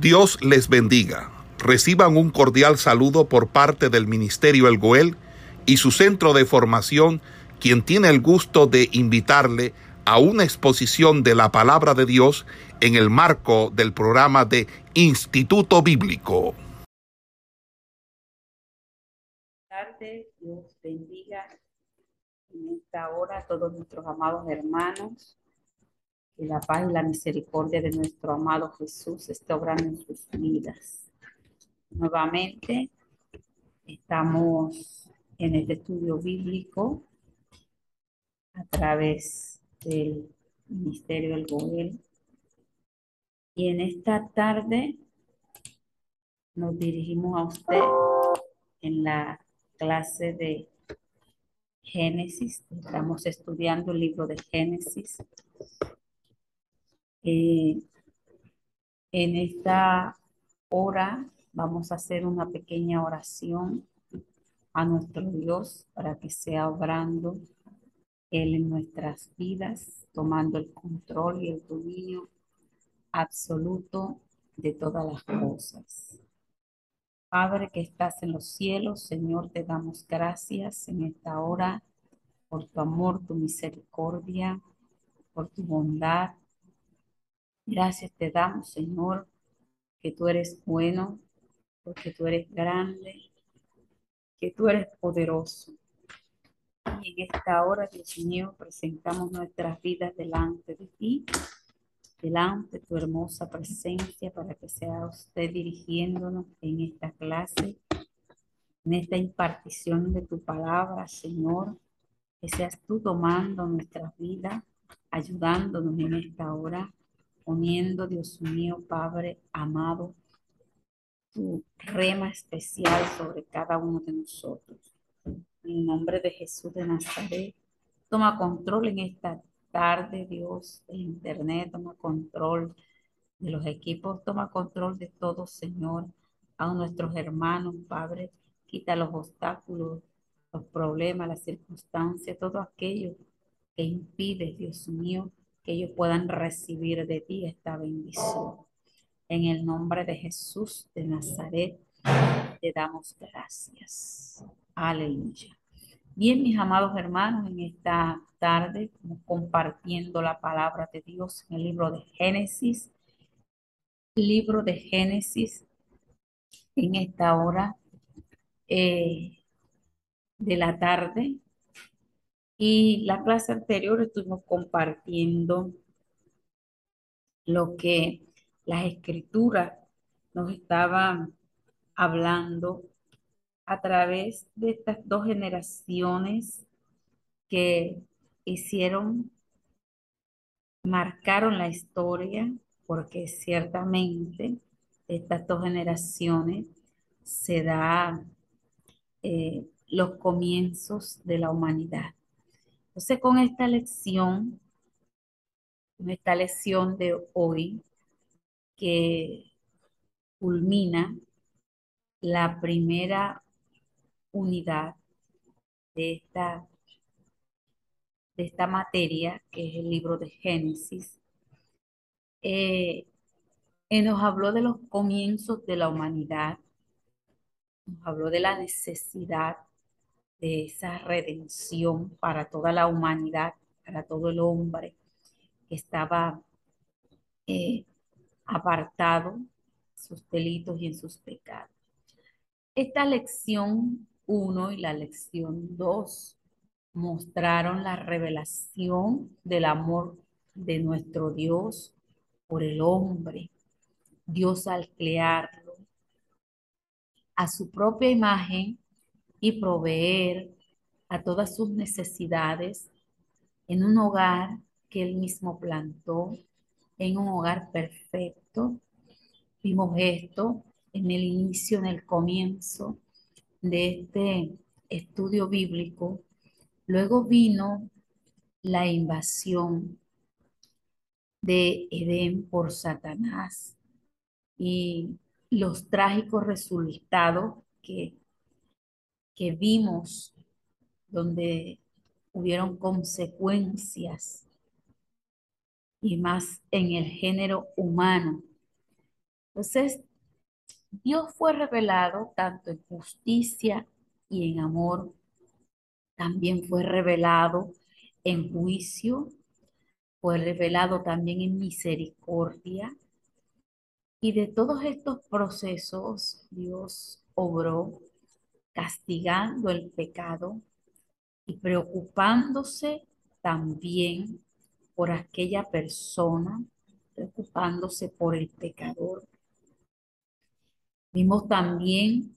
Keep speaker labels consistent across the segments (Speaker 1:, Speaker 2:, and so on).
Speaker 1: Dios les bendiga. Reciban un cordial saludo por parte del Ministerio El Goel y su centro de formación, quien tiene el gusto de invitarle a una exposición de la palabra de Dios en el marco del programa de Instituto Bíblico.
Speaker 2: tardes, Dios bendiga en esta hora a todos nuestros amados hermanos. Que la paz y la misericordia de nuestro amado Jesús esté obrando en sus vidas. Nuevamente estamos en este estudio bíblico a través del Ministerio del Goel. Y en esta tarde nos dirigimos a usted en la clase de Génesis. Estamos estudiando el libro de Génesis. Eh, en esta hora vamos a hacer una pequeña oración a nuestro Dios para que sea obrando Él en nuestras vidas, tomando el control y el dominio absoluto de todas las cosas. Padre que estás en los cielos, Señor, te damos gracias en esta hora por tu amor, tu misericordia, por tu bondad. Gracias te damos, Señor, que tú eres bueno, porque tú eres grande, que tú eres poderoso. Y en esta hora, Dios mío, presentamos nuestras vidas delante de ti delante tu hermosa presencia para que sea usted dirigiéndonos en esta clase, en esta impartición de tu palabra, Señor, que seas tú tomando nuestras vidas, ayudándonos en esta hora, poniendo, Dios mío, Padre amado, tu rema especial sobre cada uno de nosotros. En el nombre de Jesús de Nazaret, toma control en esta tarde, Dios, el internet toma control de los equipos, toma control de todo, Señor, a nuestros hermanos, Padre, quita los obstáculos, los problemas, las circunstancias, todo aquello que impide, Dios mío, que ellos puedan recibir de ti esta bendición. En el nombre de Jesús de Nazaret, te damos gracias. Aleluya. Bien, mis amados hermanos, en esta tarde compartiendo la palabra de Dios en el libro de Génesis. Libro de Génesis en esta hora eh, de la tarde. Y la clase anterior estuvimos compartiendo lo que las escrituras nos estaban hablando a través de estas dos generaciones que hicieron, marcaron la historia, porque ciertamente estas dos generaciones se da eh, los comienzos de la humanidad. Entonces, con esta lección, con esta lección de hoy, que culmina la primera unidad de esta de esta materia, que es el libro de Génesis, eh, eh, nos habló de los comienzos de la humanidad, nos habló de la necesidad de esa redención para toda la humanidad, para todo el hombre que estaba eh, apartado en sus delitos y en sus pecados. Esta lección 1 y la lección 2 mostraron la revelación del amor de nuestro Dios por el hombre. Dios al crearlo a su propia imagen y proveer a todas sus necesidades en un hogar que él mismo plantó, en un hogar perfecto. Vimos esto en el inicio, en el comienzo de este estudio bíblico Luego vino la invasión de Edén por Satanás y los trágicos resultados que, que vimos donde hubieron consecuencias y más en el género humano Entonces, Dios fue revelado tanto en justicia y en amor. También fue revelado en juicio, fue revelado también en misericordia. Y de todos estos procesos, Dios obró castigando el pecado y preocupándose también por aquella persona, preocupándose por el pecador. Vimos también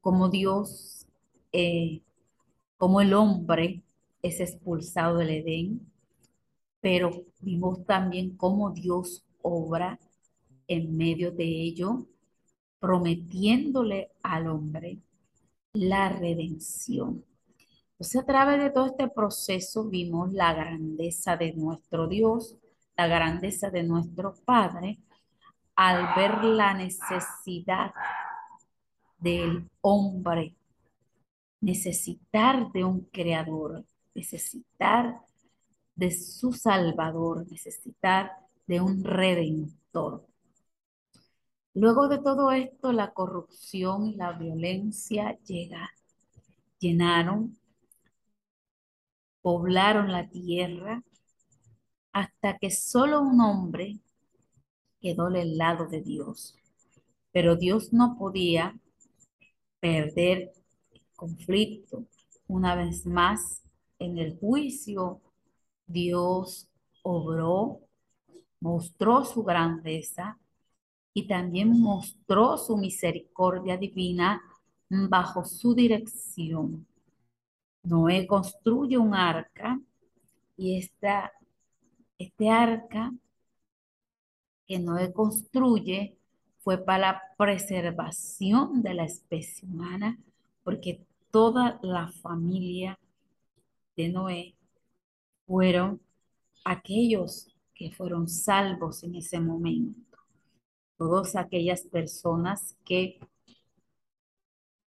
Speaker 2: cómo Dios, eh, cómo el hombre es expulsado del Edén, pero vimos también cómo Dios obra en medio de ello, prometiéndole al hombre la redención. Entonces, a través de todo este proceso vimos la grandeza de nuestro Dios, la grandeza de nuestro Padre, al ver la necesidad del hombre, necesitar de un creador, necesitar de su Salvador, necesitar de un redentor. Luego de todo esto, la corrupción y la violencia llega, llenaron poblaron la tierra hasta que solo un hombre quedó del lado de Dios. Pero Dios no podía perder conflicto. Una vez más, en el juicio, Dios obró, mostró su grandeza y también mostró su misericordia divina bajo su dirección. Noé construye un arca y esta, este arca que Noé construye fue para la preservación de la especie humana, porque toda la familia de Noé fueron aquellos que fueron salvos en ese momento. Todas aquellas personas que,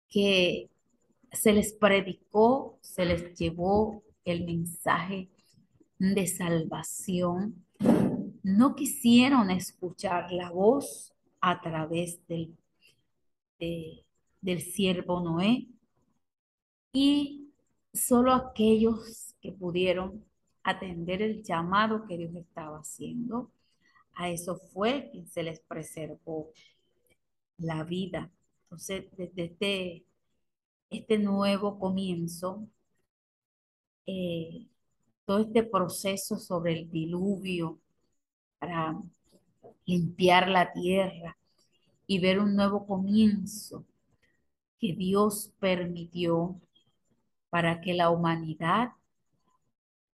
Speaker 2: que se les predicó, se les llevó el mensaje de salvación, no quisieron escuchar la voz a través del, del siervo Noé. Y solo aquellos que pudieron atender el llamado que Dios estaba haciendo, a eso fue quien se les preservó la vida. Entonces, desde este este nuevo comienzo, eh, todo este proceso sobre el diluvio para limpiar la tierra y ver un nuevo comienzo que Dios permitió para que la humanidad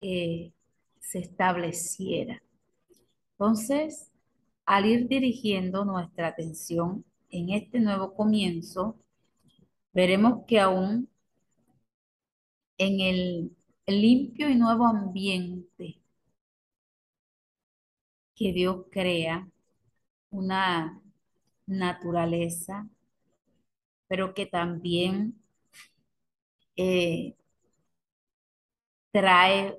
Speaker 2: eh, se estableciera. Entonces, al ir dirigiendo nuestra atención en este nuevo comienzo, veremos que aún en el limpio y nuevo ambiente que Dios crea, una naturaleza, pero que también eh, trae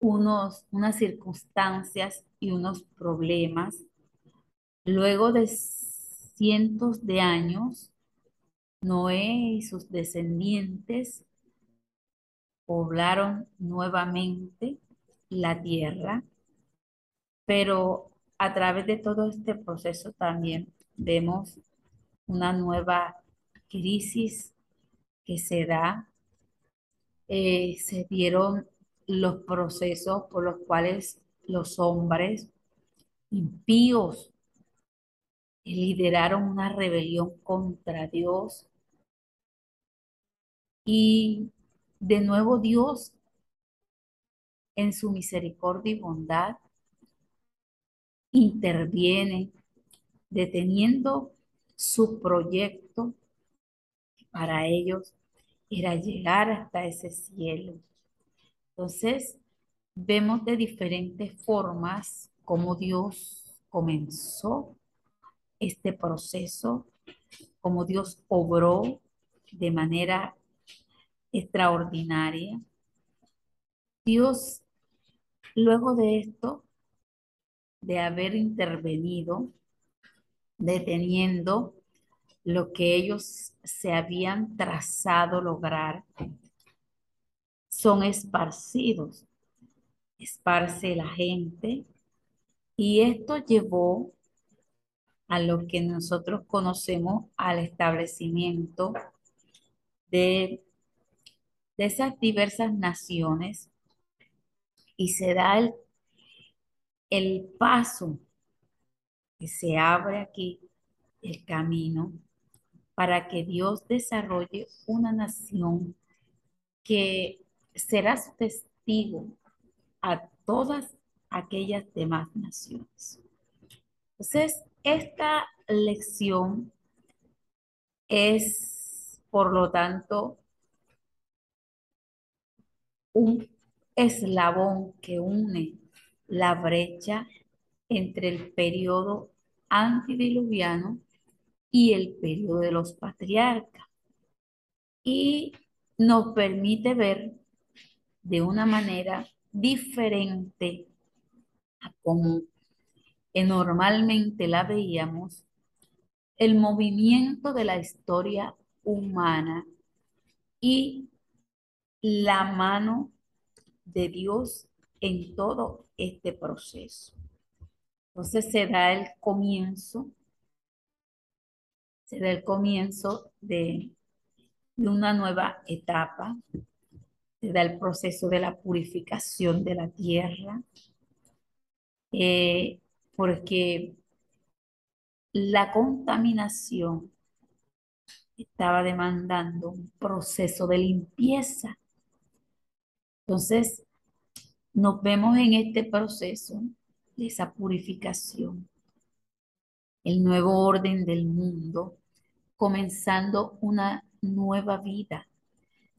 Speaker 2: unos, unas circunstancias y unos problemas. Luego de cientos de años, Noé y sus descendientes poblaron nuevamente la tierra, pero a través de todo este proceso también vemos una nueva crisis que se da. Eh, se dieron los procesos por los cuales los hombres impíos lideraron una rebelión contra Dios y de nuevo Dios, en su misericordia y bondad, interviene deteniendo su proyecto para ellos era llegar hasta ese cielo. Entonces, vemos de diferentes formas cómo Dios comenzó este proceso, cómo Dios obró de manera extraordinaria. Dios, luego de esto, de haber intervenido, deteniendo lo que ellos se habían trazado lograr, son esparcidos. Esparce la gente y esto llevó a lo que nosotros conocemos al establecimiento de, de esas diversas naciones y se da el, el paso que se abre aquí, el camino, para que Dios desarrolle una nación que será su testigo a todas aquellas demás naciones. Entonces, esta lección es, por lo tanto, un eslabón que une la brecha entre el periodo antidiluviano y el periodo de los patriarcas. Y nos permite ver de una manera diferente a como normalmente la veíamos, el movimiento de la historia humana y la mano de Dios en todo este proceso. Entonces se da el comienzo, se da el comienzo de, una nueva etapa, se da el proceso de la purificación de la tierra, eh, porque la contaminación estaba demandando un proceso de limpieza. Entonces, nos vemos en este proceso de esa purificación, el nuevo orden del mundo, comenzando una nueva vida.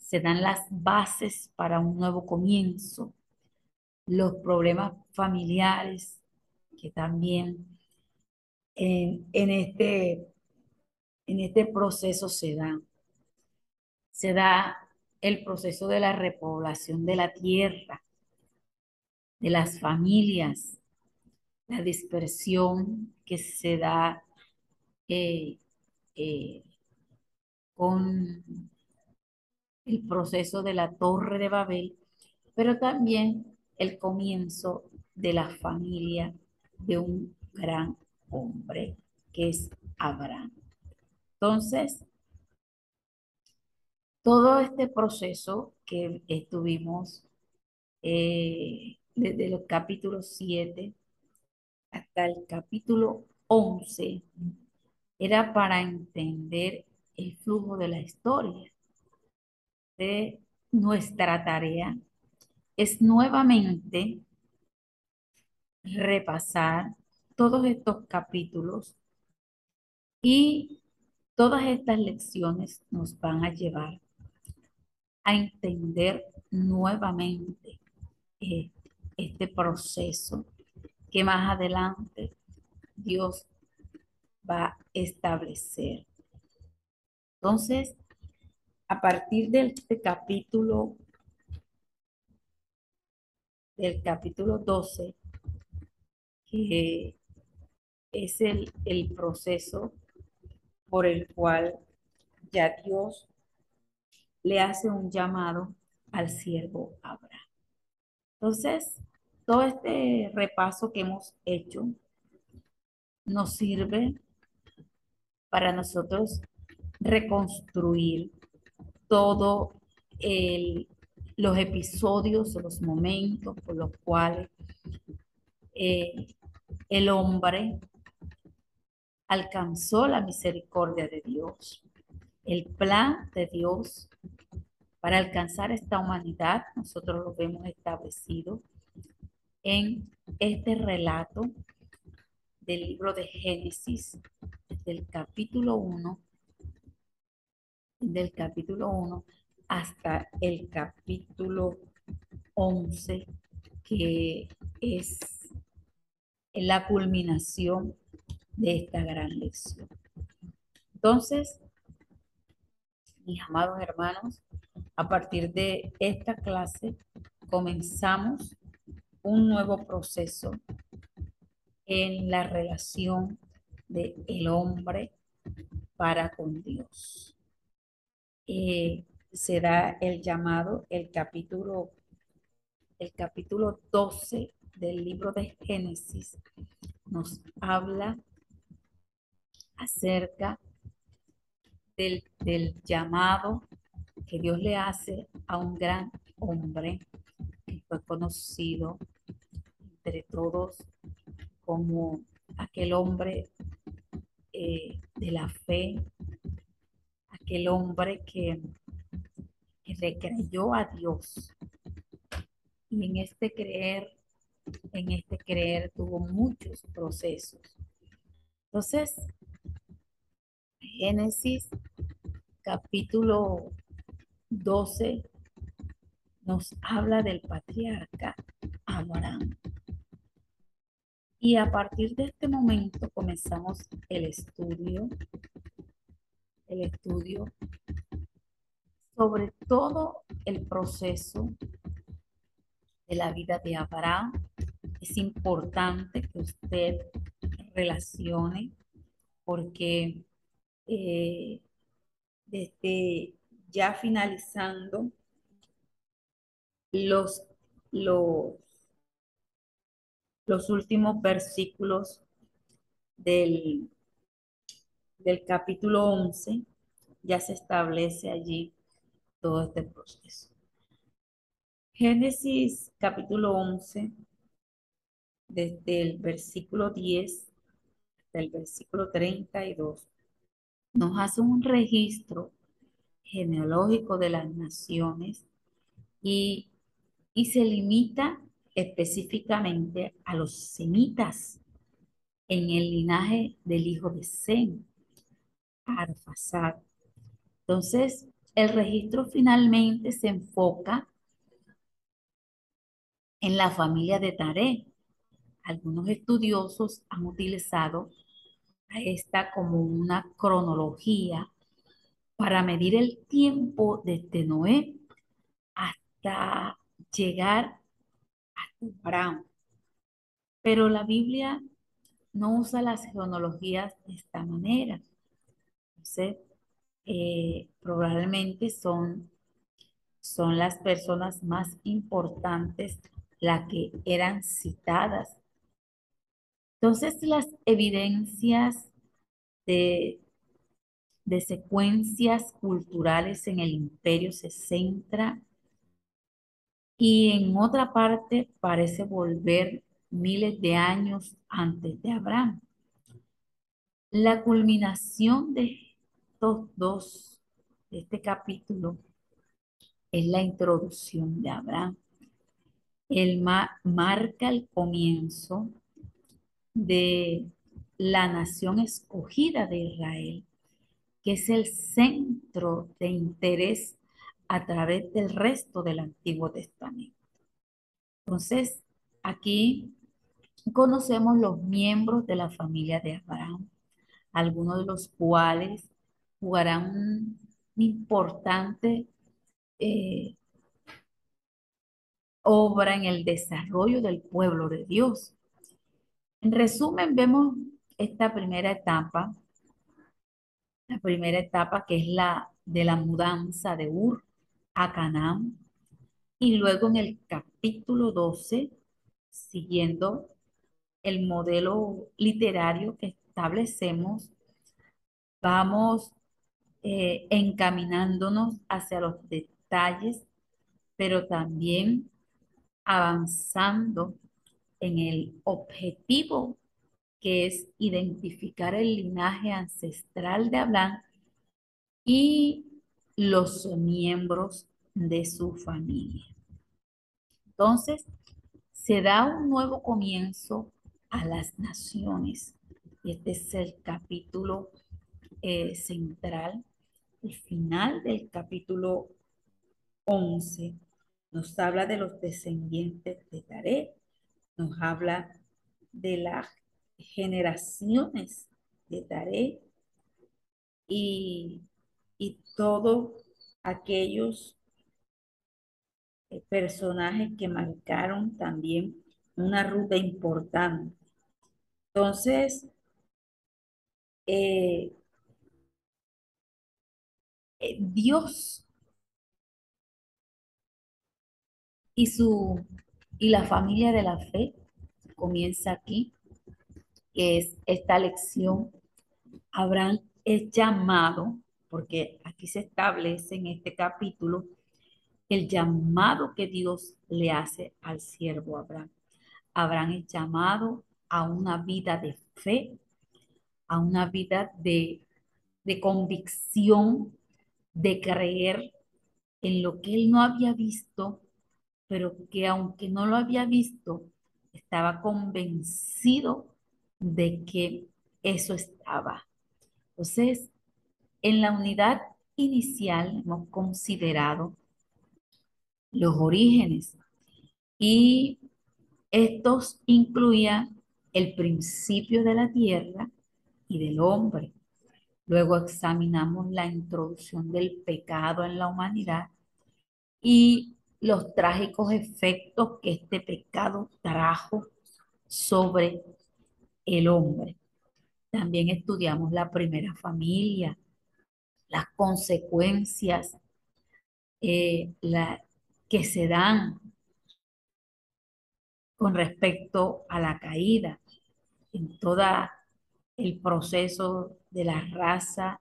Speaker 2: Se dan las bases para un nuevo comienzo. Los problemas familiares que también en, este, en este proceso se dan. Se da el proceso de la repoblación de la tierra, de las familias, la dispersión que se da eh, eh, con el proceso de la torre de Babel, pero también el comienzo de la familia de un gran hombre que es Abraham. Entonces, todo este proceso que estuvimos eh, desde los capítulos 7 hasta el capítulo 11 era para entender el flujo de la historia. Nuestra tarea es nuevamente repasar todos estos capítulos y todas estas lecciones nos van a llevar a entender nuevamente eh, este proceso que más adelante Dios va a establecer. Entonces, a partir de este capítulo, del capítulo 12, que es el, el proceso por el cual ya Dios le hace un llamado al siervo Abraham. Entonces, todo este repaso que hemos hecho nos sirve para nosotros reconstruir todo los episodios los momentos por los cuales eh, el hombre alcanzó la misericordia de Dios. El plan de Dios para alcanzar esta humanidad, nosotros lo vemos establecido en este relato del libro de Génesis, del capítulo 1, del capítulo 1 hasta el capítulo 11, que es la culminación de esta gran lección. Entonces, mis amados hermanos, a partir de esta clase comenzamos un nuevo proceso en la relación de el hombre para con Dios. Eh, se da el llamado, el capítulo, el capítulo 12 del libro de Génesis nos habla acerca del, del llamado que Dios le hace a un gran hombre que fue conocido entre todos como aquel hombre eh, de la fe, aquel hombre que, que le creyó a Dios. Y en este creer, en este creer tuvo muchos procesos. Entonces, Génesis capítulo 12 nos habla del patriarca Abraham. Y a partir de este momento comenzamos el estudio, el estudio sobre todo el proceso de la vida de Abraham. Es importante que usted relacione porque eh, desde ya finalizando los, los, los últimos versículos del, del capítulo 11, ya se establece allí todo este proceso. Génesis capítulo 11, desde el versículo 10 hasta el versículo 32, nos hace un registro genealógico de las naciones y, se limita específicamente a los semitas en el linaje del hijo de Sem, Arfasad. Entonces, el registro finalmente se enfoca en la familia de Taré. Algunos estudiosos han utilizado esta como una cronología para medir el tiempo desde Noé hasta llegar a Abraham. Pero la Biblia no usa las genealogías de esta manera. Eh, probablemente son, son las personas más importantes las que eran citadas. Entonces, las evidencias de de secuencias culturales en el imperio se centra y en otra parte parece volver miles de años antes de Abraham. La culminación de estos dos, este capítulo, es la introducción de Abraham. Él marca el comienzo de la nación escogida de Israel que es el centro de interés a través del resto del Antiguo Testamento. Entonces, aquí conocemos los miembros de la familia de Abraham, algunos de los cuales jugarán un importante eh, obra en el desarrollo del pueblo de Dios. En resumen, vemos esta primera etapa la primera etapa que es la de la mudanza de Ur a Canaán. Y luego en el capítulo 12, siguiendo el modelo literario que establecemos, vamos eh, encaminándonos hacia los detalles, pero también avanzando en el objetivo que es identificar el linaje ancestral de Abraham y los miembros de su familia. Entonces, se da un nuevo comienzo a las naciones. Este es el capítulo eh, central, el final del capítulo 11. Nos habla de los descendientes de Taré, nos habla de la generaciones de Taré y, y todos aquellos eh, personajes que marcaron también una ruta importante. Entonces, eh, eh, Dios y su y la familia de la fe comienza aquí, que es esta lección. Abraham es llamado, porque aquí se establece en este capítulo el llamado que Dios le hace al siervo Abraham. Abraham es llamado a una vida de fe, a una vida de, de convicción, de creer en lo que él no había visto, pero que aunque no lo había visto, estaba convencido de que eso estaba. Entonces, en la unidad inicial hemos considerado los orígenes y estos incluían el principio de la tierra y del hombre. Luego examinamos la introducción del pecado en la humanidad y los trágicos efectos que este pecado trajo sobre el hombre. También estudiamos la primera familia, las consecuencias eh, que se dan con respecto a la caída en todo el proceso de la raza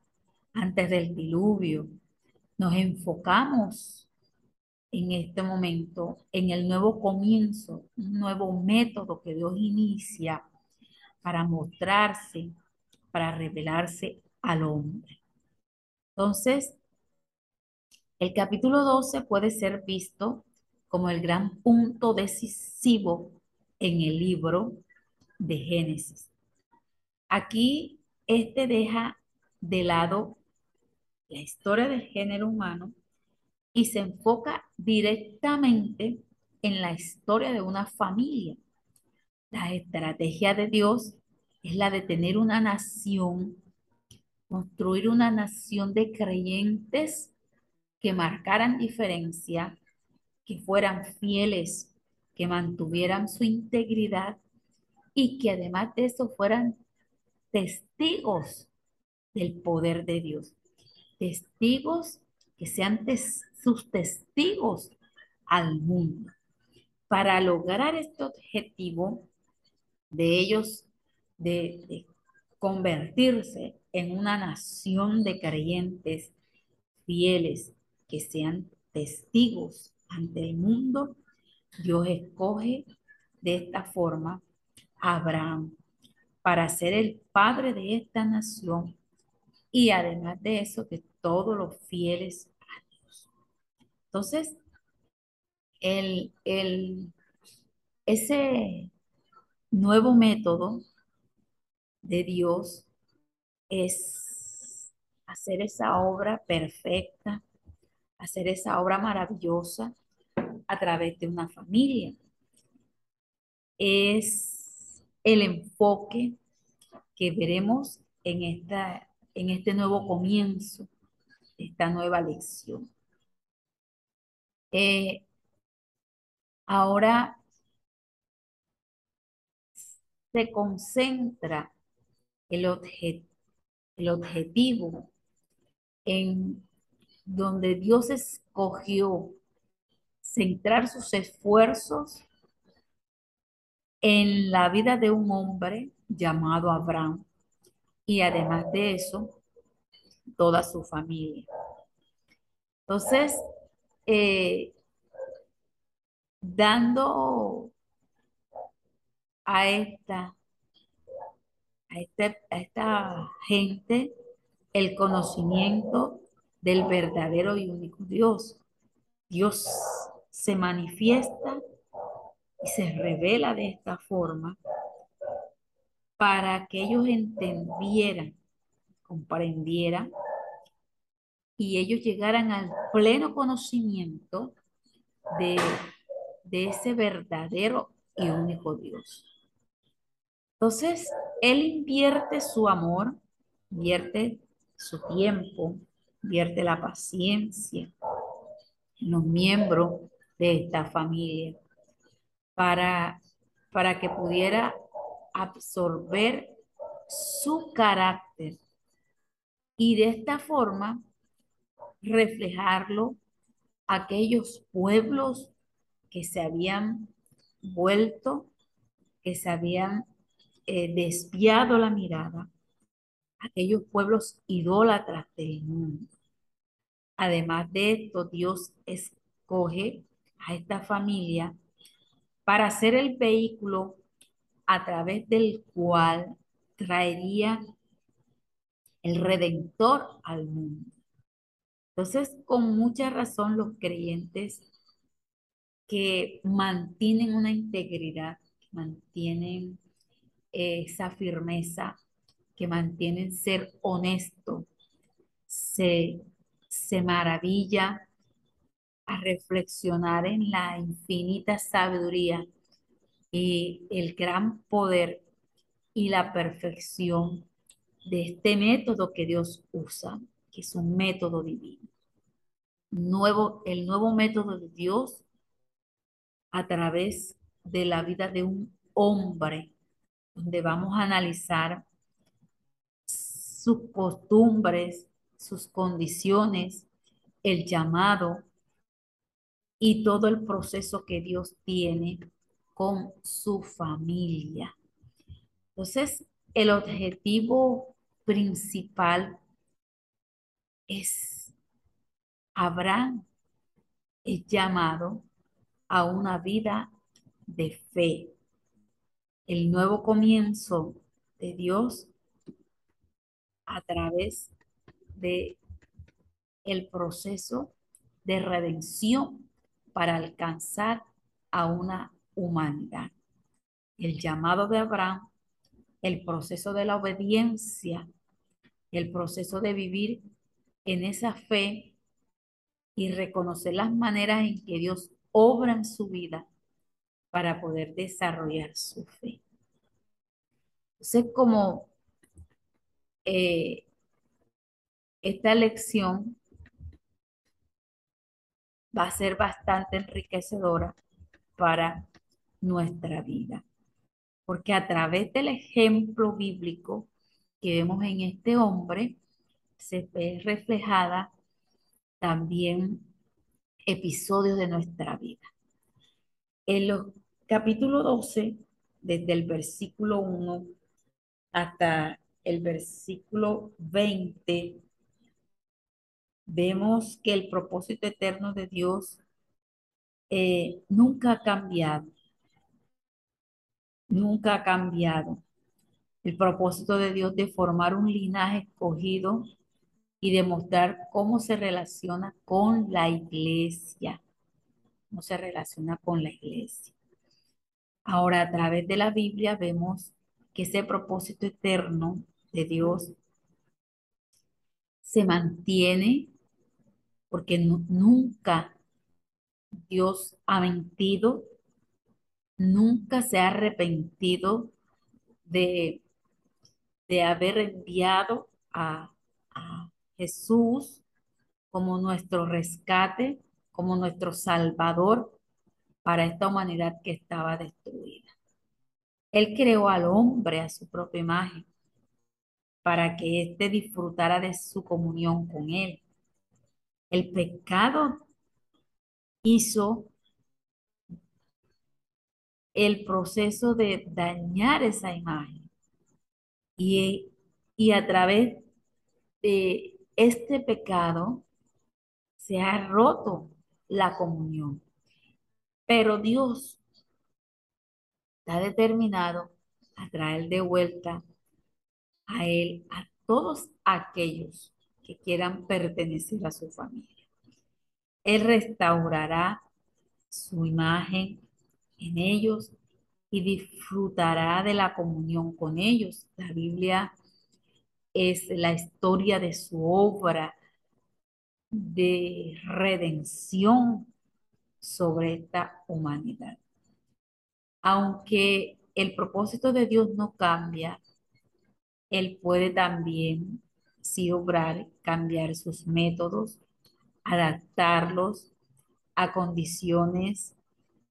Speaker 2: antes del diluvio. Nos enfocamos en este momento, en el nuevo comienzo, un nuevo método que Dios inicia para mostrarse, para revelarse al hombre. Entonces, el capítulo 12 puede ser visto como el gran punto decisivo en el libro de Génesis. Aquí, este deja de lado la historia del género humano y se enfoca directamente en la historia de una familia. La estrategia de Dios es la de tener una nación, construir una nación de creyentes que marcaran diferencia, que fueran fieles, que mantuvieran su integridad y que además de eso fueran testigos del poder de Dios, testigos que sean sus testigos al mundo. Para lograr este objetivo de ellos, de, convertirse en una nación de creyentes fieles que sean testigos ante el mundo, Dios escoge de esta forma a Abraham para ser el padre de esta nación y además de eso que todos los fieles entonces, el, ese nuevo método de Dios es hacer esa obra perfecta, hacer esa obra maravillosa a través de una familia. Es el enfoque que veremos en, esta, en este nuevo comienzo, esta nueva lección. Eh, ahora se concentra el, el objetivo en donde Dios escogió centrar sus esfuerzos en la vida de un hombre llamado Abraham y además de eso, toda su familia. Entonces, eh, dando a esta, a, este, a esta gente el conocimiento del verdadero y único Dios. Dios se manifiesta y se revela de esta forma para que ellos entendieran, comprendieran y ellos llegaran al pleno conocimiento de, ese verdadero y único Dios. Entonces, Él invierte su amor, invierte su tiempo, invierte la paciencia en los miembros de esta familia para, para que pudiera absorber su carácter y de esta forma reflejarlo a aquellos pueblos que se habían vuelto, que se habían eh, desviado la mirada, aquellos pueblos idólatras del mundo. Además de esto, Dios escoge a esta familia para ser el vehículo a través del cual traería el redentor al mundo. Entonces, con mucha razón los creyentes que mantienen una integridad, que mantienen eh, esa firmeza, que mantienen ser honesto, se, se maravilla a reflexionar en la infinita sabiduría y el gran poder y la perfección de este método que Dios usa, que es un método divino. Nuevo, el nuevo método de Dios a través de la vida de un hombre, donde vamos a analizar sus costumbres, sus condiciones, el llamado y todo el proceso que Dios tiene con su familia. Entonces, el objetivo principal es Abraham es llamado a una vida de fe. El nuevo comienzo de Dios a través de el proceso de redención para alcanzar a una humanidad. El llamado de Abraham, el proceso de la obediencia, el proceso de vivir en esa fe y reconocer las maneras en que Dios obra en su vida para poder desarrollar su fe. Entonces, como eh, esta lección va a ser bastante enriquecedora para nuestra vida. Porque a través del ejemplo bíblico que vemos en este hombre, se ve reflejada también episodios de nuestra vida. En los capítulo 12, desde el versículo 1 hasta el versículo 20, vemos que el propósito eterno de Dios eh, nunca ha cambiado. Nunca ha cambiado. El propósito de Dios de formar un linaje escogido y demostrar cómo se relaciona con la iglesia. Cómo se relaciona con la iglesia. Ahora, a través de la Biblia vemos que ese propósito eterno de Dios se mantiene porque nunca Dios ha mentido, nunca se ha arrepentido de, de haber enviado a, a Jesús como nuestro rescate, como nuestro salvador para esta humanidad que estaba destruida. Él creó al hombre a su propia imagen para que éste disfrutara de su comunión con él. El pecado hizo el proceso de dañar esa imagen. Y, y a través de este pecado se ha roto la comunión. Pero Dios está determinado a traer de vuelta a Él a todos aquellos que quieran pertenecer a su familia. Él restaurará su imagen en ellos y disfrutará de la comunión con ellos. La Biblia es la historia de su obra de redención sobre esta humanidad. Aunque el propósito de Dios no cambia, Él puede también, si obrar, cambiar sus métodos, adaptarlos a condiciones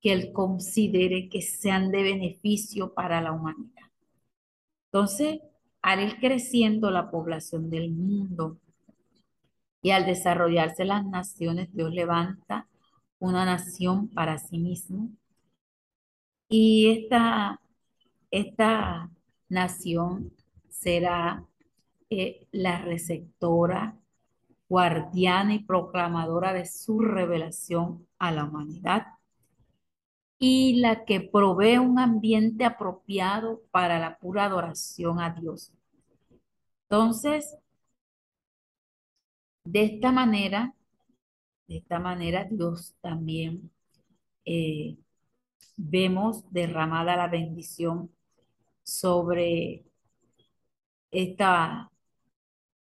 Speaker 2: que Él considere que sean de beneficio para la humanidad. Entonces, al ir creciendo la población del mundo y al desarrollarse las naciones, Dios levanta una nación para sí mismo. Y esta, esta nación será la receptora, guardiana y proclamadora de su revelación a la humanidad y la que provee un ambiente apropiado para la pura adoración a Dios. Entonces, de esta manera, de esta manera Dios también eh, vemos derramada la bendición sobre esta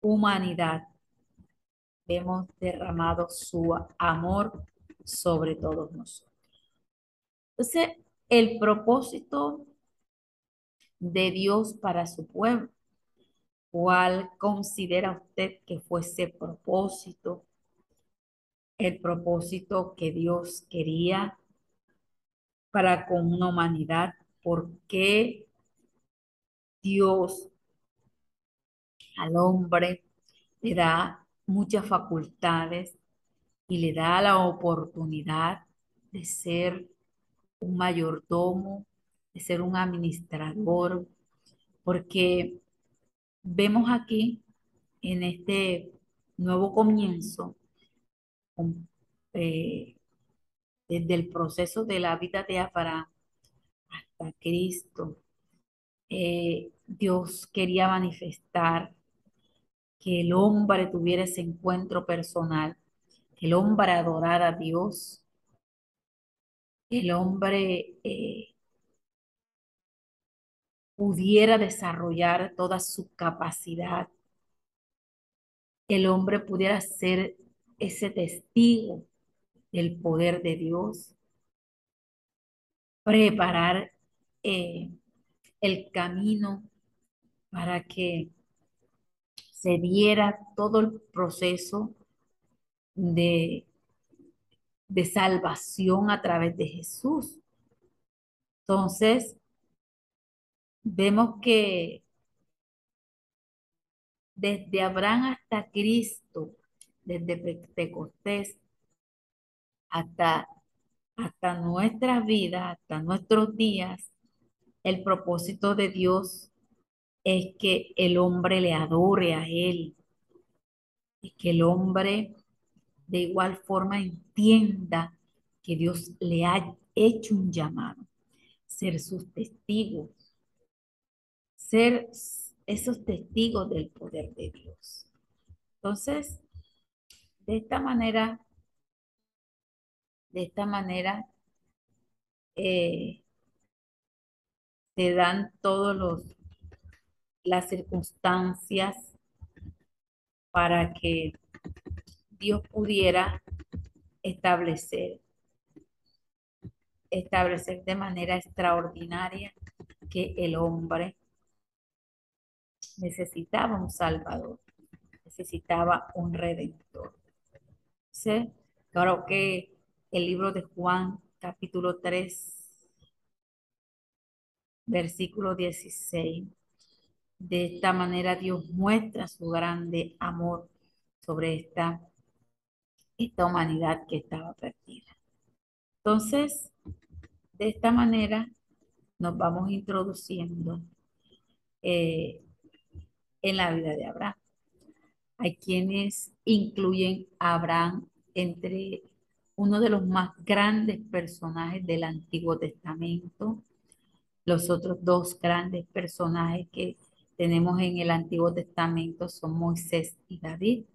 Speaker 2: humanidad. Vemos derramado su amor sobre todos nosotros. Entonces, el propósito de Dios para su pueblo, ¿cuál considera usted que fue ese propósito? El propósito que Dios quería para con una humanidad. ¿Por qué Dios al hombre le da muchas facultades y le da la oportunidad de ser un mayordomo, de ser un administrador, porque vemos aquí en este nuevo comienzo, eh, desde el proceso de la vida de Abraham hasta Cristo, eh, Dios quería manifestar que el hombre tuviera ese encuentro personal, que el hombre adorara a Dios, el hombre eh, pudiera desarrollar toda su capacidad, el hombre pudiera ser ese testigo del poder de Dios, preparar eh, el camino para que se diera todo el proceso de de salvación a través de Jesús. Entonces, vemos que desde Abraham hasta Cristo, desde Pentecostés hasta, hasta nuestra vida, hasta nuestros días, el propósito de Dios es que el hombre le adore a Él y que el hombre de igual forma entienda que Dios le ha hecho un llamado, ser sus testigos, ser esos testigos del poder de Dios. Entonces, de esta manera, de esta manera, eh, se dan todos los las circunstancias para que Dios pudiera establecer, establecer de manera extraordinaria que el hombre necesitaba un Salvador, necesitaba un Redentor. ¿Sí? Claro que el libro de Juan, capítulo 3, versículo 16. De esta manera Dios muestra su grande amor sobre esta esta humanidad que estaba perdida. Entonces, de esta manera nos vamos introduciendo eh, en la vida de Abraham. Hay quienes incluyen a Abraham entre uno de los más grandes personajes del Antiguo Testamento. Los otros dos grandes personajes que tenemos en el Antiguo Testamento son Moisés y David.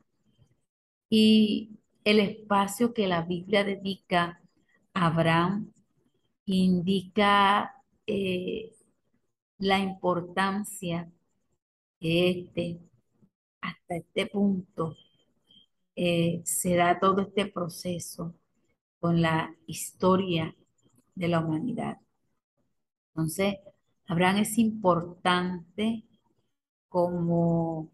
Speaker 2: Y el espacio que la Biblia dedica a Abraham indica eh, la importancia que este, hasta este punto, eh, se da todo este proceso con la historia de la humanidad. Entonces, Abraham es importante como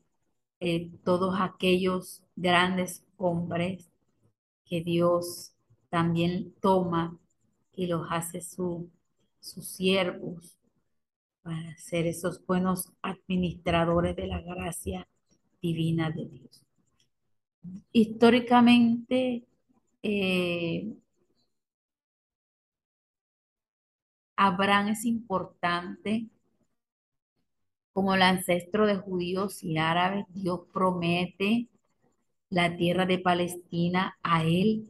Speaker 2: eh, todos aquellos grandes hombres que Dios también toma y los hace sus siervos para ser esos buenos administradores de la gracia divina de Dios. Históricamente, eh, Abraham es importante como el ancestro de judíos y árabes. Dios promete la tierra de Palestina a él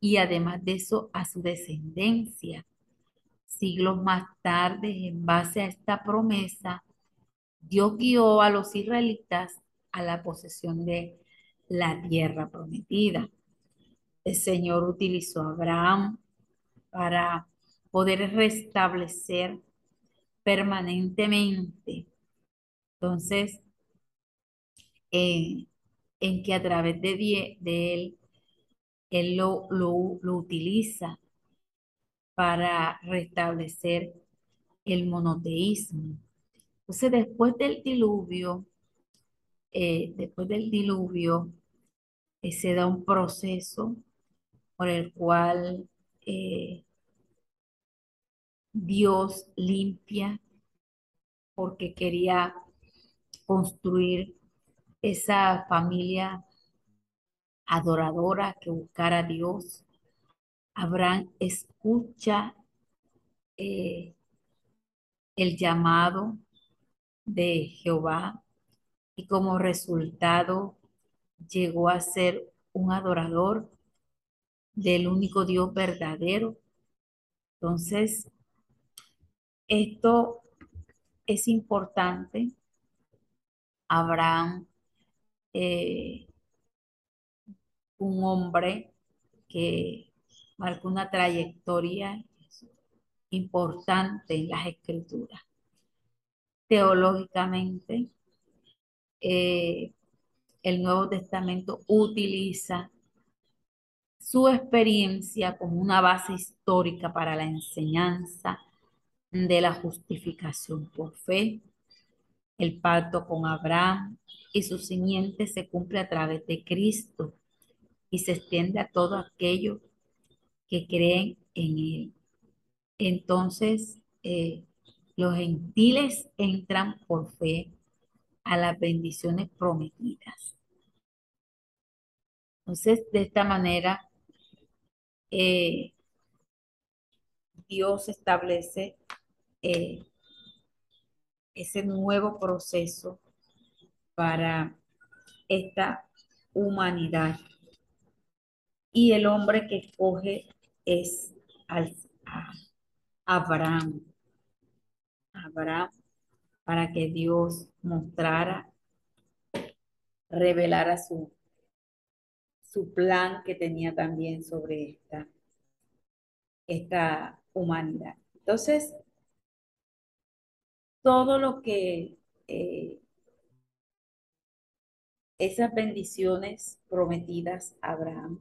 Speaker 2: y además de eso a su descendencia. Siglos más tarde, en base a esta promesa, Dios guió a los israelitas a la posesión de la tierra prometida. El Señor utilizó a Abraham para poder restablecer permanentemente. Entonces, en que a través de, él, él lo, lo, lo utiliza para restablecer el monoteísmo. Entonces, después del diluvio, eh, después del diluvio, eh, se da un proceso por el cual eh, Dios limpia porque quería construir esa familia adoradora que buscara a Dios. Abraham escucha el llamado de Jehová y como resultado llegó a ser un adorador del único Dios verdadero. Entonces, esto es importante. Abraham, eh, un hombre que marcó una trayectoria importante en las escrituras. Teológicamente, eh, el Nuevo Testamento utiliza su experiencia como una base histórica para la enseñanza de la justificación por fe. El pacto con Abraham y su simiente se cumple a través de Cristo y se extiende a todo aquello que creen en Él. Entonces, eh, los gentiles entran por fe a las bendiciones prometidas. Entonces, de esta manera, eh, Dios establece eh, ese nuevo proceso para esta humanidad. Y el hombre que escoge es Abraham. Abraham para que Dios mostrara, revelara su, su plan que tenía también sobre esta, esta humanidad. Entonces, todo lo que eh, esas bendiciones prometidas a Abraham,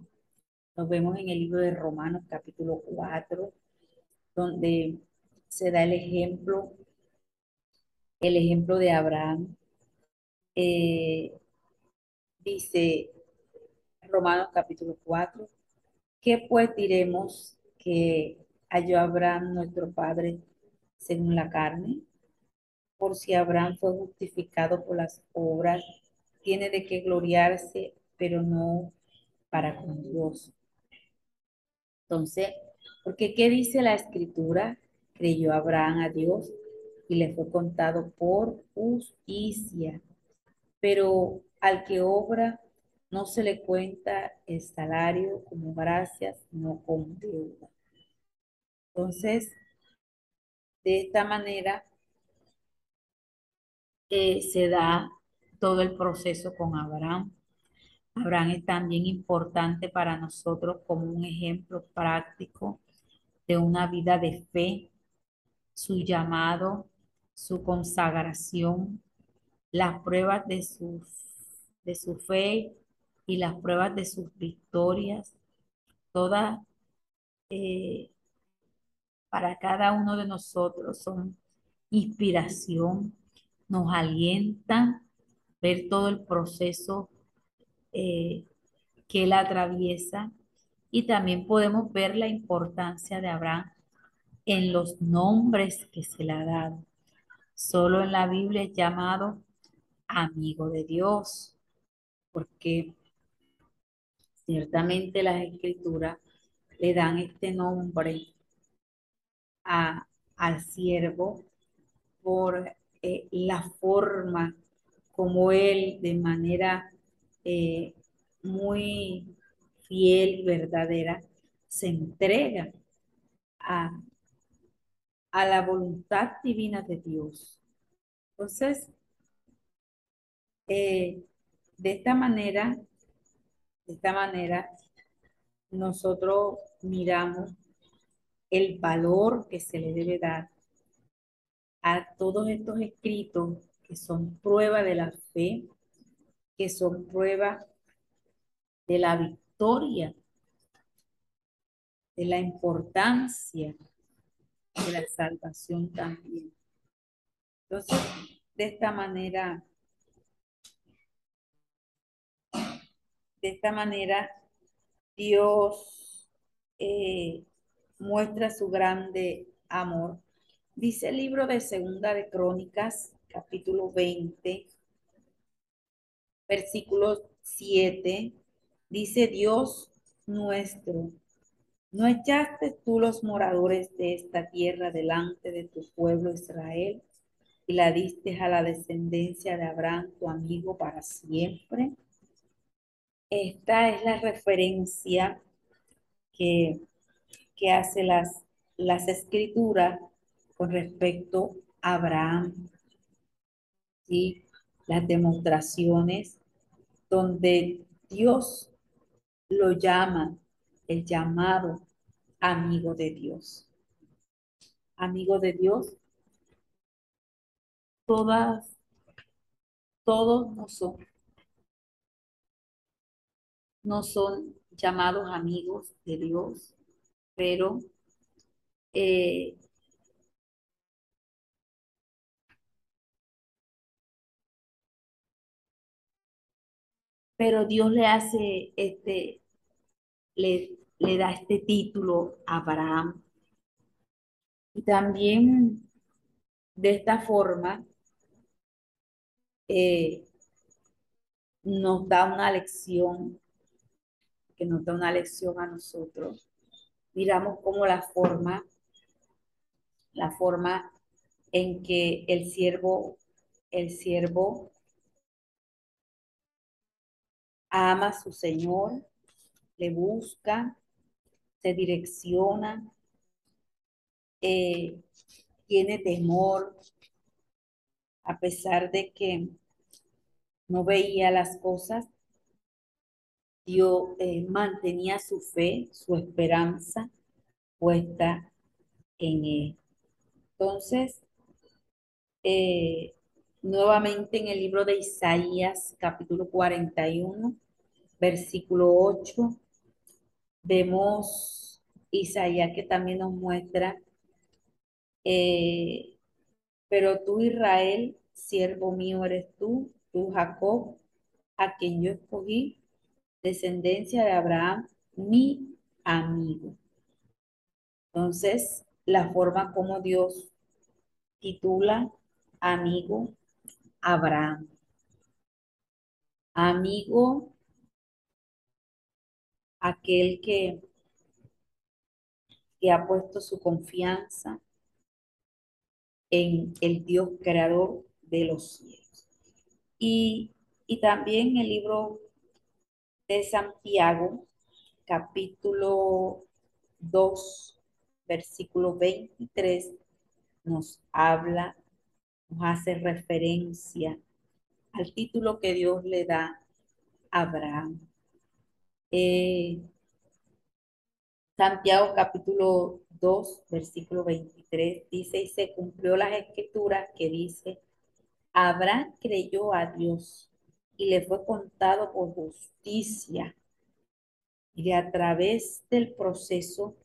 Speaker 2: nos vemos en el libro de Romanos capítulo 4, donde se da el ejemplo el ejemplo de Abraham. Eh, dice Romanos capítulo 4, ¿qué pues diremos que halló Abraham nuestro padre según la carne? Por si Abraham fue justificado por las obras, tiene de qué gloriarse, pero no para con Dios. Entonces, porque ¿qué dice la escritura? Creyó Abraham a Dios y le fue contado por justicia. Pero al que obra no se le cuenta el salario como gracias, no como deuda. Entonces, de esta manera se da todo el proceso con Abraham. Abraham es también importante para nosotros como un ejemplo práctico de una vida de fe, su llamado su consagración, las pruebas de su, de su fe y las pruebas de sus victorias, todas eh, para cada uno de nosotros son inspiración, nos alientan ver todo el proceso eh, que él atraviesa y también podemos ver la importancia de Abraham en los nombres que se le ha dado. Solo en la Biblia es llamado amigo de Dios, porque ciertamente las escrituras le dan este nombre a, al siervo por eh, la forma como él de manera eh, muy fiel y verdadera se entrega a, a la voluntad divina de Dios. Entonces, eh, de esta manera, de esta manera, nosotros miramos el valor que se le debe dar a todos estos escritos que son prueba de la fe, que son prueba de la victoria, de la importancia de la salvación también. Entonces, de esta manera, de esta manera, Dios eh, muestra su grande amor. Dice el libro de Segunda de Crónicas, capítulo 20, versículo 7, dice Dios nuestro, ¿no echaste tú los moradores de esta tierra delante de tu pueblo Israel y la diste a la descendencia de Abraham, tu amigo, para siempre? Esta es la referencia que, que hace las, las escrituras con respecto a Abraham las demostraciones donde Dios lo llama el llamado amigo de Dios. Amigo de Dios, todas, todos no son, no son llamados amigos de Dios, pero eh, pero Dios le hace este, le, le da este título a Abraham. Y también de esta forma eh, nos da una lección, que nos da una lección a nosotros. Miramos cómo la forma, la forma en que el siervo, el siervo ama a su Señor, le busca, se direcciona, eh, tiene temor, a pesar de que no veía las cosas, Dios eh, mantenía su fe, su esperanza puesta en él. Entonces, eh, nuevamente en el libro de Isaías, capítulo 41, versículo 8, vemos Isaías que también nos muestra, eh, pero tú Israel, siervo mío eres tú, tú Jacob, a quien yo escogí, descendencia de Abraham, mi amigo. Entonces, la forma como Dios titula amigo Abraham. Amigo, aquel que, que ha puesto su confianza en el Dios creador de los cielos. Y, y también el libro de Santiago, capítulo 2, versículo 23, nos habla nos hace referencia al título que Dios le da a Abraham. Eh, Santiago capítulo 2, versículo 23 dice, y se cumplió las escrituras que dice, Abraham creyó a Dios y le fue contado por justicia. Y a través del proceso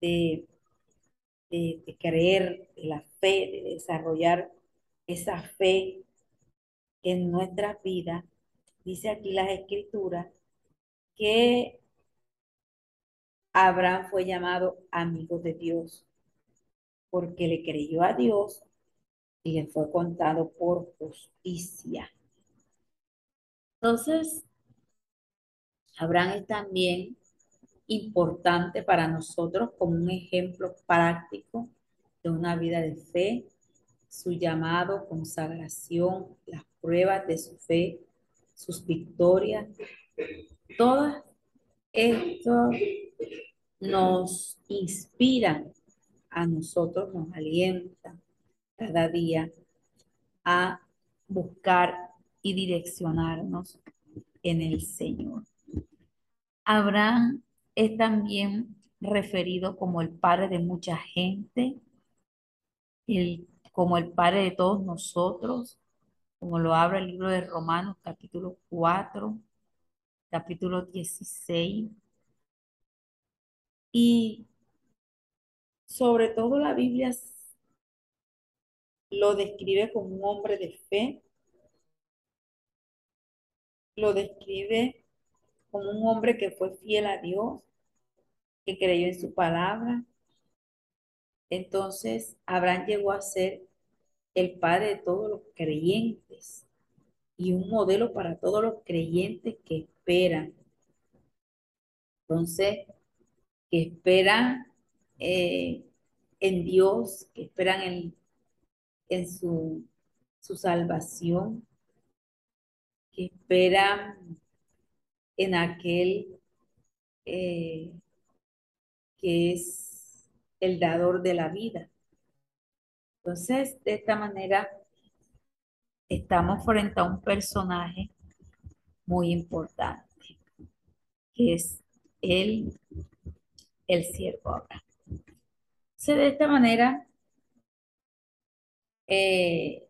Speaker 2: de de, creer, de la fe, de desarrollar esa fe en nuestra vida, dice aquí las escrituras que Abraham fue llamado amigo de Dios porque le creyó a Dios y le fue contado por justicia. Entonces, Abraham es también importante para nosotros como un ejemplo práctico de una vida de fe, su llamado, consagración, las pruebas de su fe, sus victorias, todas esto nos inspiran a nosotros, nos alientan cada día a buscar y direccionarnos en el Señor. Abraham es también referido como el padre de mucha gente, el, como el padre de todos nosotros, como lo habla el libro de Romanos capítulo 4, capítulo 16. Y sobre todo la Biblia lo describe como un hombre de fe, lo describe como un hombre que fue fiel a Dios, que creyó en su palabra. Entonces, Abraham llegó a ser el padre de todos los creyentes y un modelo para todos los creyentes que esperan. Entonces, que esperan eh, en Dios, que esperan en, en su, su salvación, que esperan en aquel eh, que es el dador de la vida. Entonces, de esta manera, estamos frente a un personaje muy importante, que es el, el siervo Abraham. De esta manera, eh,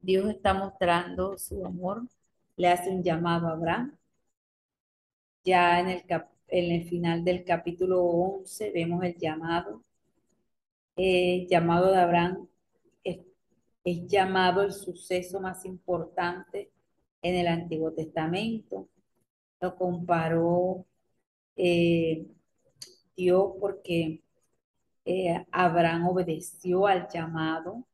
Speaker 2: Dios está mostrando su amor, le hace un llamado a Abraham. Ya en el, en el final del capítulo 11 vemos el llamado. Eh, llamado de Abraham es, llamado el suceso más importante en el Antiguo Testamento. Lo comparó eh, Dios porque eh, Abraham obedeció al llamado.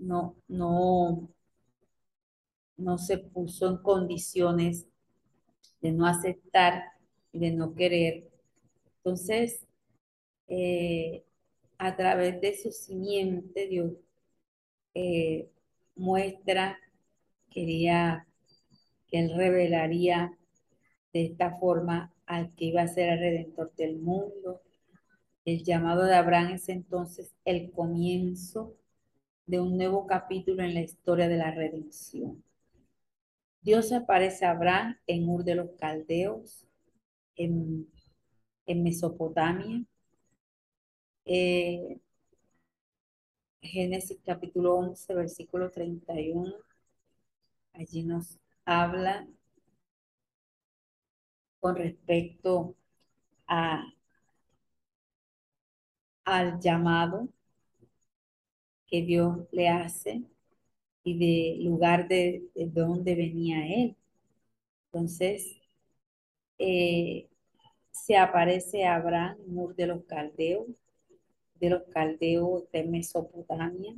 Speaker 2: No, no, no se puso en condiciones de no aceptar y de no querer. Entonces, eh, a través de su simiente, Dios eh, muestra, quería que Él revelaría de esta forma al que iba a ser el redentor del mundo. El llamado de Abraham es entonces el comienzo de un nuevo capítulo en la historia de la redención. Dios aparece a Abraham en Ur de los Caldeos, en, Mesopotamia. Eh, Génesis capítulo 11, versículo 31. Allí nos habla con respecto a, al llamado que Dios le hace y de lugar de, donde venía él. Entonces, eh, se aparece Abraham, Mur de los Caldeos, de los Caldeos de Mesopotamia.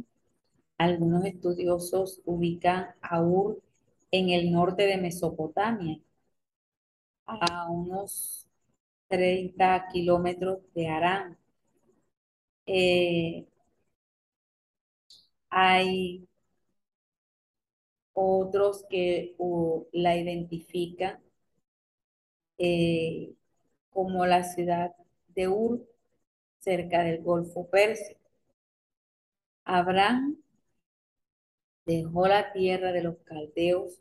Speaker 2: Algunos estudiosos ubican a Ur en el norte de Mesopotamia, a unos 30 kilómetros de Arán. Hay otros que la identifican eh, como la ciudad de Ur, cerca del Golfo Pérsico. Abraham dejó la tierra de los caldeos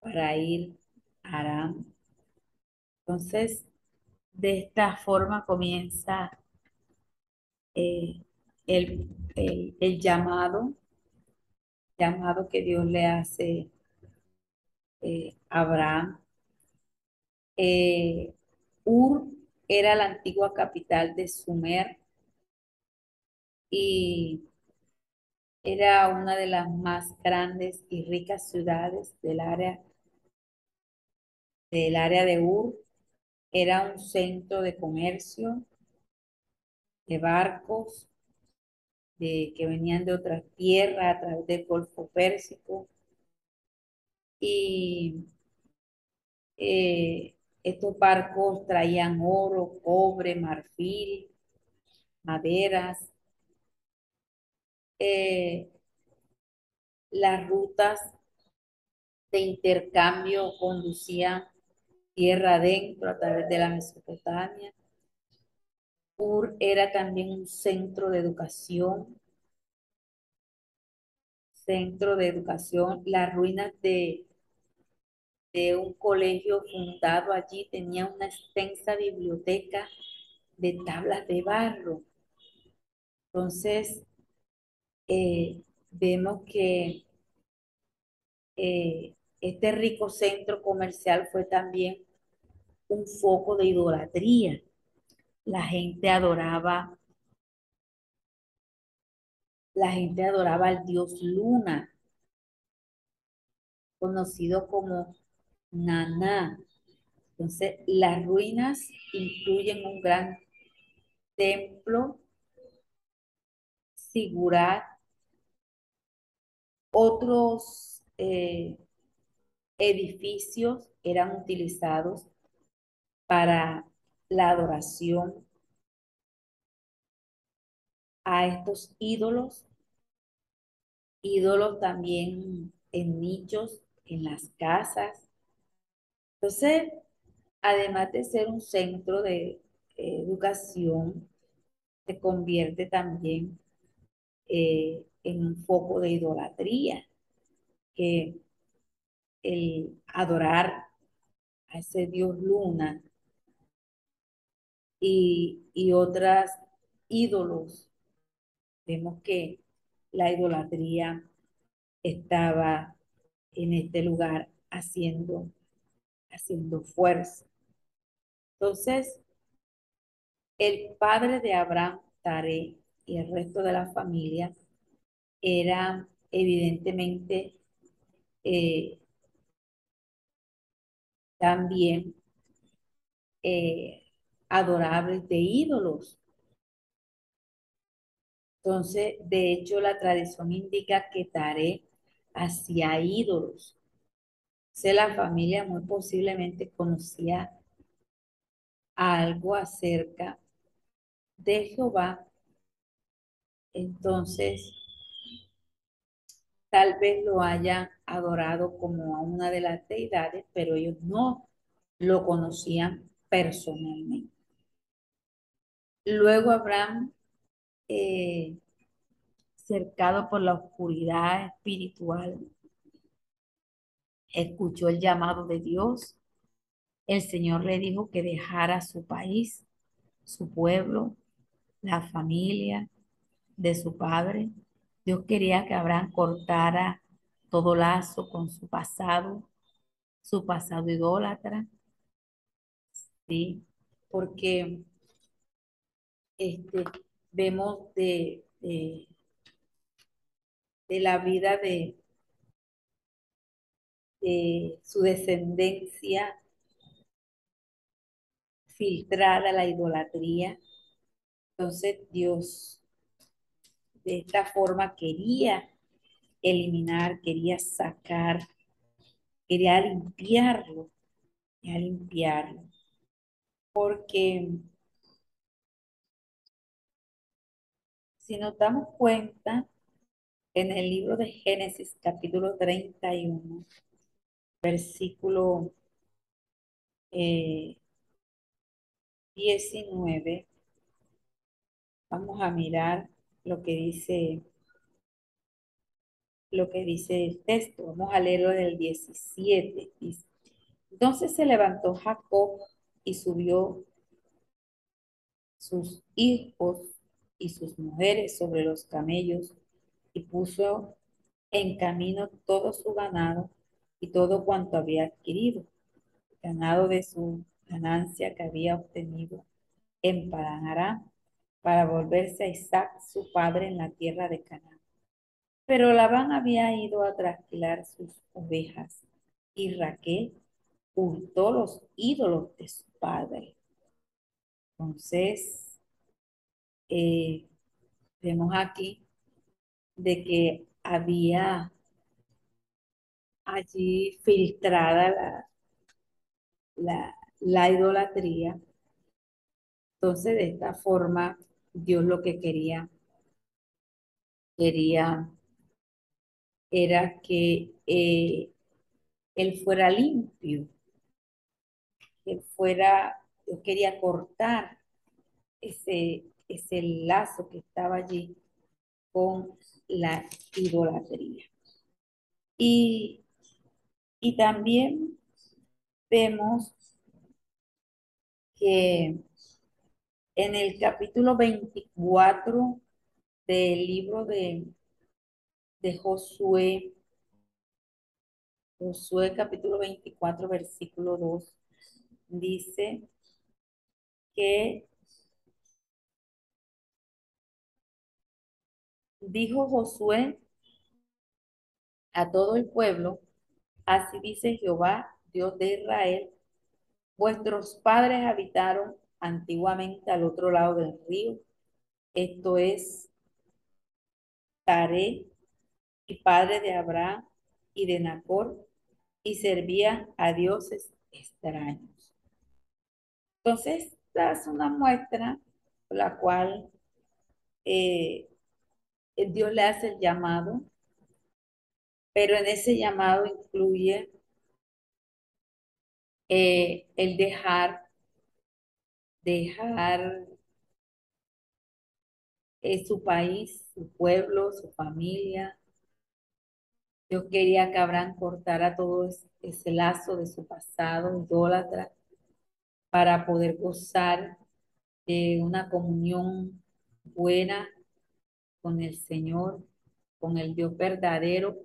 Speaker 2: para ir a Aram. Entonces, de esta forma comienza eh, el, el llamado llamado que Dios le hace eh, a Abraham. Eh, Ur era la antigua capital de Sumer y era una de las más grandes y ricas ciudades del área del área de Ur. Era un centro de comercio de barcos de, que venían de otras tierras a través del Golfo Pérsico. Y eh, estos barcos traían oro, cobre, marfil, maderas. Eh, las rutas de intercambio conducían tierra adentro a través de la Mesopotamia. Ur era también un centro de educación. Centro de educación. Las ruinas de, de un colegio fundado allí tenían una extensa biblioteca de tablas de barro. Entonces, eh, vemos que eh, este rico centro comercial fue también un foco de idolatría. La gente adoraba, la gente adoraba al dios Luna, conocido como Naná. Entonces, las ruinas incluyen un gran templo, figurar, otros eh, edificios eran utilizados para la adoración a estos ídolos, ídolos también en nichos, en las casas. Entonces, además de ser un centro de educación, se convierte también eh, en un foco de idolatría, que el adorar a ese dios luna y, y otras ídolos, vemos que la idolatría estaba en este lugar haciendo, haciendo fuerza. Entonces, el padre de Abraham, Tare, y el resto de la familia era evidentemente eh, también eh, adorables de ídolos. Entonces, de hecho, la tradición indica que Tare hacía ídolos. La familia muy posiblemente conocía algo acerca de Jehová. Entonces, tal vez lo hayan adorado como a una de las deidades, pero ellos no lo conocían personalmente. Luego Abraham, eh, cercado por la oscuridad espiritual, escuchó el llamado de Dios. El Señor le dijo que dejara su país, su pueblo, la familia de su padre. Dios quería que Abraham cortara todo lazo con su pasado, su pasado idólatra. Sí, porque este, vemos de, de, la vida de, de su descendencia filtrada la idolatría. Entonces Dios de esta forma quería eliminar, quería sacar, quería limpiarlo, quería limpiarlo. Porque si nos damos cuenta, en el libro de Génesis capítulo 31, versículo 19, eh, vamos a mirar lo que dice lo que dice el texto. Vamos a leerlo del 17. Entonces se levantó Jacob y subió sus hijos y sus mujeres sobre los camellos y puso en camino todo su ganado y todo cuanto había adquirido, ganado de su ganancia que había obtenido en Paranará para volverse a Isaac, su padre, en la tierra de Canaán. Pero Labán había ido a trasquilar sus ovejas y Raquel hurtó los ídolos de su padre. Entonces, eh, vemos aquí de que había allí filtrada la, la, la idolatría. Entonces, de esta forma, Dios lo que quería, quería, era que eh, él fuera limpio, que él fuera, yo quería cortar ese, ese lazo que estaba allí con la idolatría. Y, y también vemos que en el capítulo 24 del libro de, de Josué, Josué capítulo 24, versículo 2, dice que dijo Josué a todo el pueblo, así dice Jehová, Dios de Israel, vuestros padres habitaron antiguamente al otro lado del río, esto es Taré y padre de Abraham y de Nacor, y servía a dioses extraños. Entonces, esta es una muestra la cual eh, Dios le hace el llamado, pero en ese llamado incluye eh, el dejar, dejar eh, su país, su pueblo, su familia. Yo quería que Abraham cortara todo ese lazo de su pasado idólatra para poder gozar de una comunión buena con el Señor, con el Dios verdadero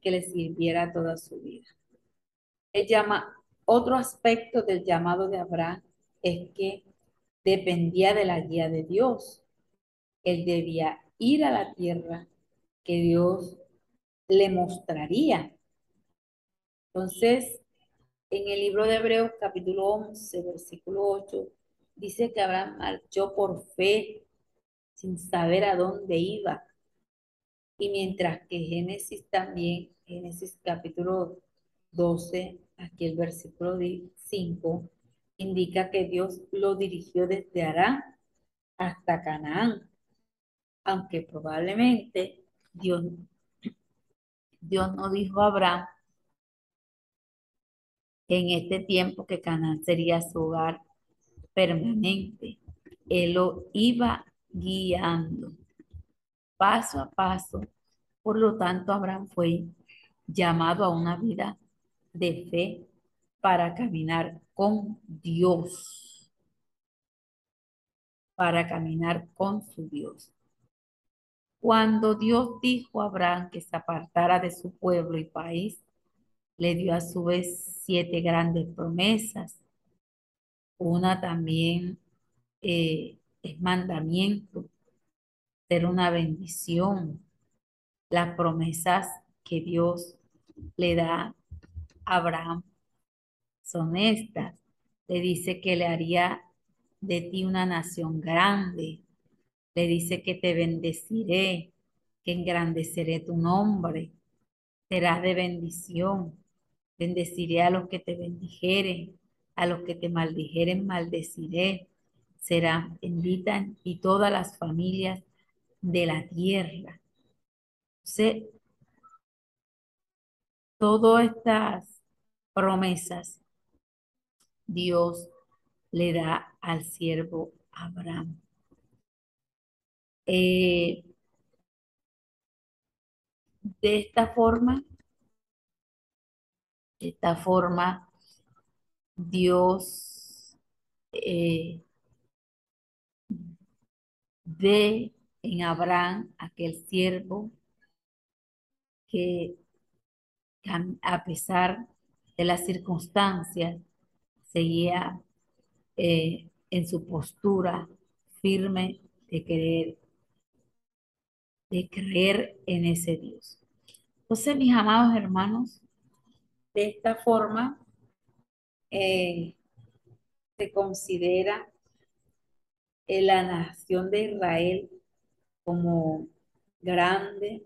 Speaker 2: que le sirviera toda su vida. Él llama, otro aspecto del llamado de Abraham es que dependía de la guía de Dios. Él debía ir a la tierra que Dios le mostraría. Entonces, en el libro de Hebreos capítulo 11, versículo 8, dice que Abraham marchó por fe sin saber a dónde iba. Y mientras que Génesis también, Génesis capítulo 12, aquí el versículo 5, indica que Dios lo dirigió desde Arán hasta Canaán, aunque probablemente Dios, Dios no dijo a Abraham en este tiempo que Canaán sería su hogar permanente. Él lo iba guiando paso a paso. Por lo tanto, Abraham fue llamado a una vida de fe para caminar con Dios, para caminar con su Dios. Cuando Dios dijo a Abraham que se apartara de su pueblo y país, le dio a su vez siete grandes promesas. Una también eh, es mandamiento, ser una bendición. Las promesas que Dios le da a Abraham son estas. Le dice que le haría de ti una nación grande. Le dice que te bendeciré, que engrandeceré tu nombre. Serás de bendición. Bendeciré a los que te bendijeren, a los que te maldijeren, maldeciré será bendita y todas las familias de la tierra. sé todas estas promesas Dios le da al siervo Abraham. Eh, de esta forma, de esta forma, Dios eh, ve en Abraham aquel siervo que a pesar de las circunstancias seguía eh, en su postura firme de creer, de creer en ese Dios. Entonces, mis amados hermanos, de esta forma eh, se considera la nación de Israel como grande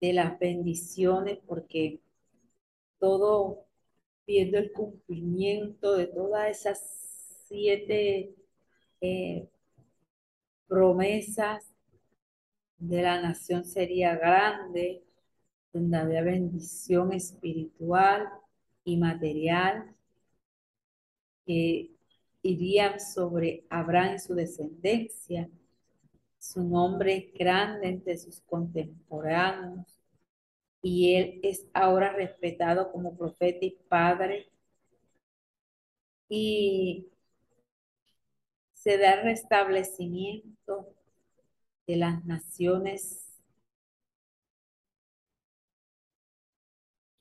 Speaker 2: de las bendiciones, porque todo viendo el cumplimiento de todas esas siete eh, promesas de la nación sería grande, donde había bendición espiritual y material que irían sobre Abraham su descendencia. Su nombre grande entre sus contemporáneos y él es ahora respetado como profeta y padre. Y se da el restablecimiento de las naciones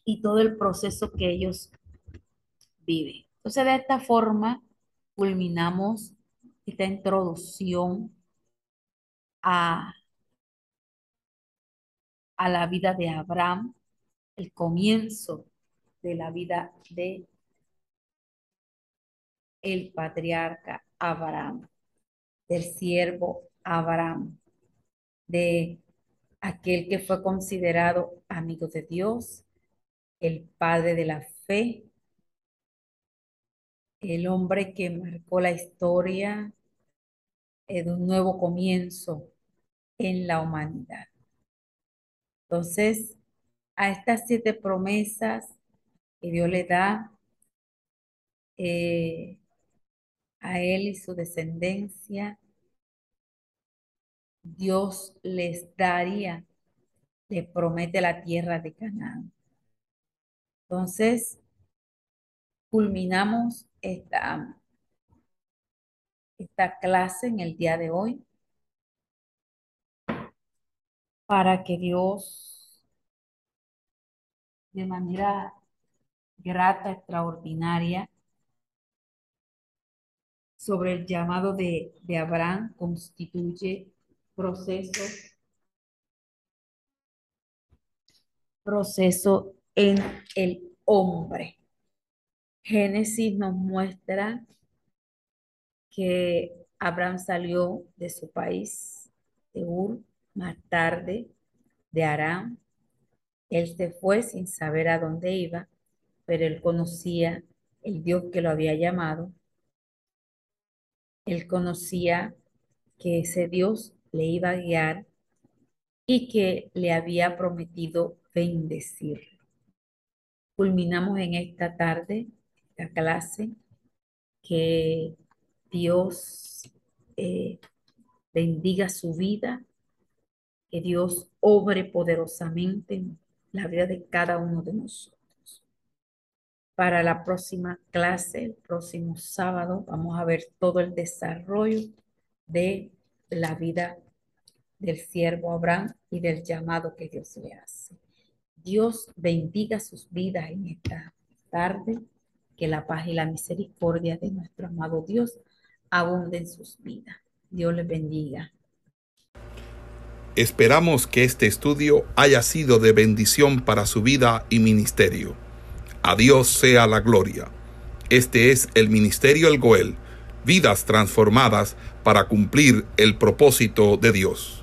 Speaker 2: y todo el proceso que ellos viven. Entonces, de esta forma, culminamos esta introducción a, a la vida de Abraham, el comienzo de la vida de el patriarca Abraham, del siervo Abraham, de aquel que fue considerado amigo de Dios, el padre de la fe, el hombre que marcó la historia de un nuevo comienzo en la humanidad. Entonces, a estas siete promesas que Dios le da eh, a él y su descendencia, Dios les daría, le promete la tierra de Canaán. Entonces, culminamos esta, esta clase en el día de hoy para que Dios de manera grata, extraordinaria, sobre el llamado de, de Abraham constituye proceso, proceso en el hombre. Génesis nos muestra que Abraham salió de su país, de Ur, más tarde de Aram. Él se fue sin saber a dónde iba, pero él conocía el Dios que lo había llamado él conocía que ese Dios le iba a guiar y que le había prometido bendecirlo. Culminamos en esta tarde, clase, que Dios eh, bendiga su vida, que Dios obre poderosamente en la vida de cada uno de nosotros para la próxima clase, el próximo sábado, vamos a ver todo el desarrollo de la vida del siervo Abraham y del llamado que Dios le hace. Dios bendiga sus vidas en esta tarde, que la paz y la misericordia de nuestro amado Dios abunden en sus vidas. Dios les bendiga.
Speaker 1: Esperamos que este estudio haya sido de bendición para su vida y ministerio. A Dios sea la gloria. Este es el Ministerio El Goel, vidas transformadas para cumplir el propósito de Dios.